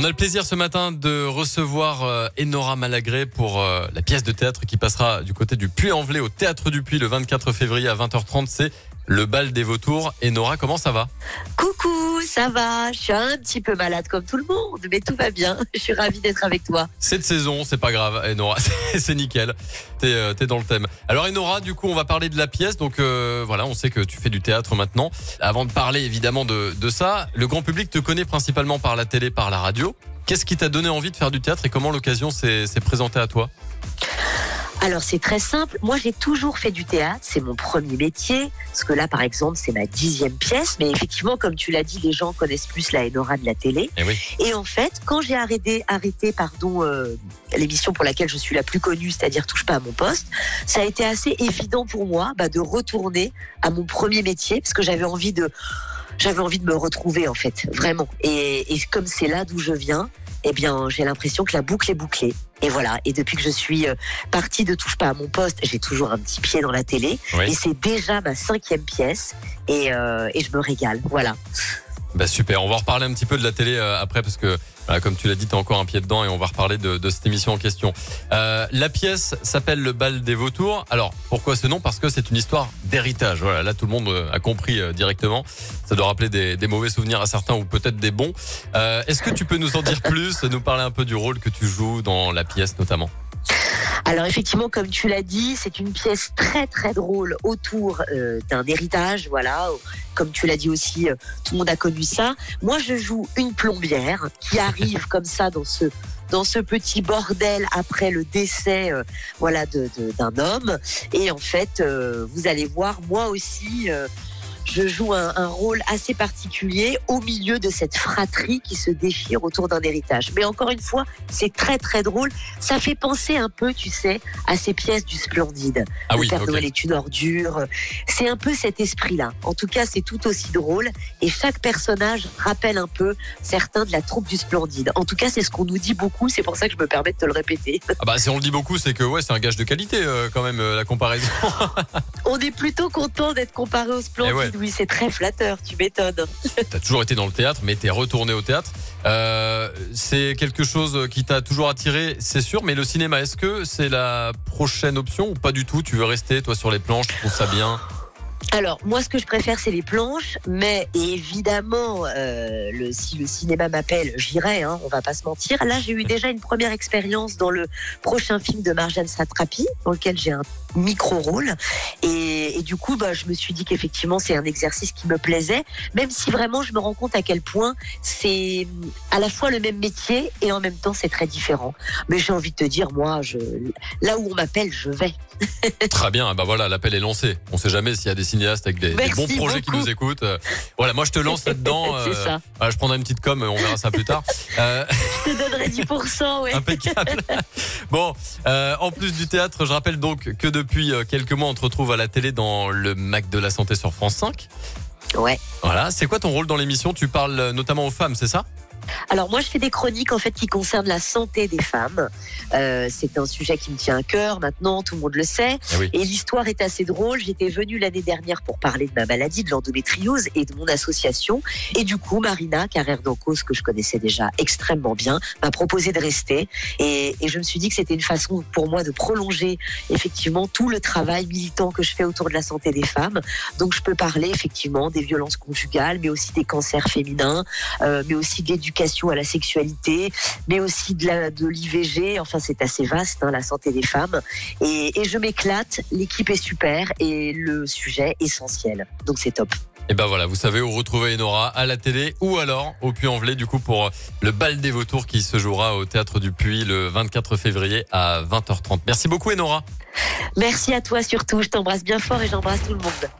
On a le plaisir ce matin de recevoir euh, Enora Malagré pour euh, la pièce de théâtre qui passera du côté du Puy-en-Velay au Théâtre du Puy le 24 février à 20h30. C'est le bal des vautours. Enora, comment ça va? Coucou, ça va? Je suis un petit peu malade comme tout le monde, mais tout va bien. Je suis ravie d'être avec toi. Cette saison, c'est pas grave, Enora, c'est nickel. T'es euh, dans le thème. Alors Enora, du coup, on va parler de la pièce. Donc euh, voilà, on sait que tu fais du théâtre maintenant. Avant de parler évidemment de, de ça, le grand public te connaît principalement par la télé, par la radio. Qu'est-ce qui t'a donné envie de faire du théâtre et comment l'occasion s'est présentée à toi? Alors c'est très simple. Moi j'ai toujours fait du théâtre, c'est mon premier métier. Parce que là par exemple c'est ma dixième pièce, mais effectivement comme tu l'as dit, les gens connaissent plus la Enora de la télé. Eh oui. Et en fait, quand j'ai arrêté, arrêté pardon, euh, l'émission pour laquelle je suis la plus connue, c'est-à-dire Touche pas à mon poste, ça a été assez évident pour moi bah, de retourner à mon premier métier parce que j'avais envie de, j'avais envie de me retrouver en fait, vraiment. Et, et comme c'est là d'où je viens, eh bien j'ai l'impression que la boucle est bouclée. Et voilà. Et depuis que je suis euh, partie de Touche pas à mon poste, j'ai toujours un petit pied dans la télé. Oui. Et c'est déjà ma cinquième pièce. Et, euh, et je me régale. Voilà. Bah super, on va reparler un petit peu de la télé euh, après parce que comme tu l'as dit, t'as encore un pied dedans et on va reparler de, cette émission en question. Euh, la pièce s'appelle Le bal des vautours. Alors pourquoi ce nom? Parce que c'est une histoire d'héritage. Voilà, là tout le monde euh, a compris directement. Ça doit rappeler des, mauvais souvenirs à certains ou peut-être des bons. Est-ce que tu peux nous en dire plus, nous parler un peu du rôle que tu joues dans la pièce notamment? Alors effectivement, comme tu l'as dit, c'est une pièce très très drôle autour euh, d'un héritage. Voilà, comme tu l'as dit aussi, euh, tout le monde a connu ça. Moi, je joue une plombière qui arrive comme ça dans ce dans ce petit bordel après le décès, euh, voilà, de- de- d'un homme. Et en fait, euh, vous allez voir, moi aussi. euh, je joue un, un rôle assez particulier au milieu de cette fratrie qui se déchire autour d'un héritage. Mais encore une fois, c'est très très drôle. Ça fait penser un peu, tu sais, à ces pièces du Splendide. Ah le oui, Père ok. Noël est une ordure. C'est un peu cet esprit-là. En tout cas, c'est tout aussi drôle. Et chaque personnage rappelle un peu certains de la troupe du Splendide. En tout cas, c'est ce qu'on nous dit beaucoup. C'est pour ça que je me permets de te le répéter. Ah bah si on le dit beaucoup, c'est que ouais, c'est un gage de qualité euh, quand même euh, la comparaison. On est plutôt content d'être comparé au Splendide. Oui, c'est très flatteur. Tu m'étonnes. T'as toujours été dans le théâtre, mais t'es retourné au théâtre. Euh, c'est quelque chose qui t'a toujours attiré, c'est sûr. Mais le cinéma, est-ce que c'est la prochaine option ou pas du tout? Tu veux rester toi sur les planches Tu trouves ça bien? Alors, moi, ce que je préfère, c'est les planches, mais évidemment, euh, le, si le cinéma m'appelle, j'irai, hein, on va pas se mentir. Là, j'ai eu déjà une première expérience dans le prochain film de Marjane Satrapi, dans lequel j'ai un micro-rôle. Et, et du coup, bah, je me suis dit qu'effectivement, c'est un exercice qui me plaisait, même si vraiment, je me rends compte à quel point c'est à la fois le même métier et en même temps, c'est très différent. Mais j'ai envie de te dire, moi, là où on m'appelle, je vais. Très bien. Bah voilà, l'appel est lancé. On sait jamais s'il y a des cinéastes avec des, bons projets qui nous écoutent. Voilà, moi je te lance là-dedans. euh, ça. voilà, je prendrai une petite com, on verra ça plus tard. Euh, Je te donnerai 10%, ouais. Impeccable. Bon, euh, en plus du théâtre, je rappelle donc que depuis quelques mois, on te retrouve à la télé dans le Mac de la Santé sur France 5. Ouais. Voilà, c'est quoi ton rôle dans l'émission? Tu parles notamment aux femmes, c'est ça? Alors moi, je fais des chroniques en fait qui concernent la santé des femmes. Euh, c'est un sujet qui me tient à cœur maintenant, tout le monde le sait. Oui. Et l'histoire est assez drôle. J'étais venue l'année dernière pour parler de ma maladie, de l'endométriose et de mon association. Et du coup, Marina Carrère d'Encause, que je connaissais déjà extrêmement bien, m'a proposé de rester. Et, et je me suis dit que c'était une façon pour moi de prolonger effectivement tout le travail militant que je fais autour de la santé des femmes. Donc je peux parler effectivement des violences conjugales, mais aussi des cancers féminins, euh, mais aussi de l'éducation à la sexualité, mais aussi de l'IVG. Enfin, c'est assez vaste, hein, la santé des femmes. Et, et je m'éclate, l'équipe est super et le sujet essentiel. Donc c'est top. Et ben voilà, vous savez où retrouver Enora à la télé ou alors au Puy-en-Velay du coup pour le bal des vautours qui se jouera au théâtre du Puy le 24 février à 20h30. Merci beaucoup Enora. Merci à toi surtout. Je t'embrasse bien fort et j'embrasse tout le monde.